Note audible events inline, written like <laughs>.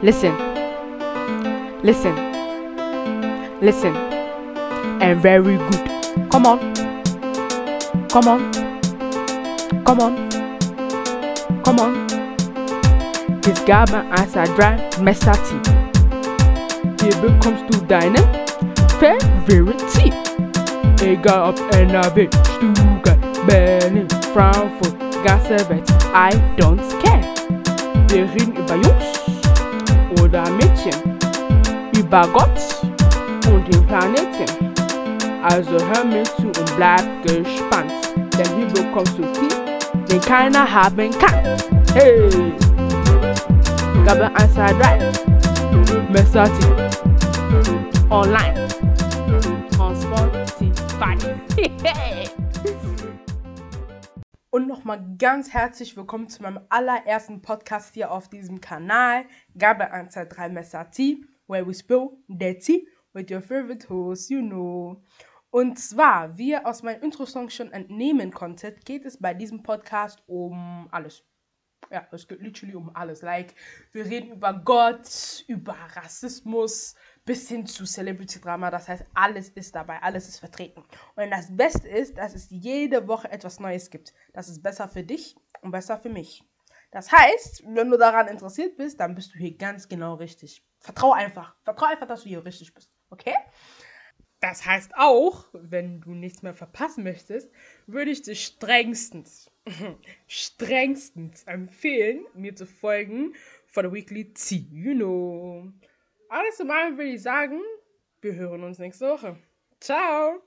Listen, listen, listen, and very good. Come on, come on, come on, come on. This garment as a dry messati. He becomes to dine eh? favorite. Ega up and a bit, Stuttgart, Berlin, Frankfurt, Gasservet. I don't care. The ring by you. Oder Mädchen, über Gott und den Planeten. Also hör mir zu und bleib gespannt, denn hier bekommst du viel, den keiner haben kann. Hey! Gabe 1, 2, 3. Messati. Online. On Spotify. <laughs> Und nochmal ganz herzlich willkommen zu meinem allerersten Podcast hier auf diesem Kanal. Gabe 1, 2, 3 Messati, where we spill the tea with your favorite host, you know. Und zwar, wie ihr aus meinem Intro-Song schon entnehmen konntet, geht es bei diesem Podcast um alles. Ja, es geht literally um alles. Like, wir reden über Gott, über Rassismus, bis hin zu Celebrity-Drama. Das heißt, alles ist dabei, alles ist vertreten. Und das Beste ist, dass es jede Woche etwas Neues gibt. Das ist besser für dich und besser für mich. Das heißt, wenn du daran interessiert bist, dann bist du hier ganz genau richtig. Vertrau einfach. Vertrau einfach, dass du hier richtig bist. Okay? Das heißt auch, wenn du nichts mehr verpassen möchtest, würde ich dir strengstens, <laughs> strengstens empfehlen, mir zu folgen for the Weekly Tea. You know. Alles in allem würde ich sagen, wir hören uns nächste Woche. Ciao!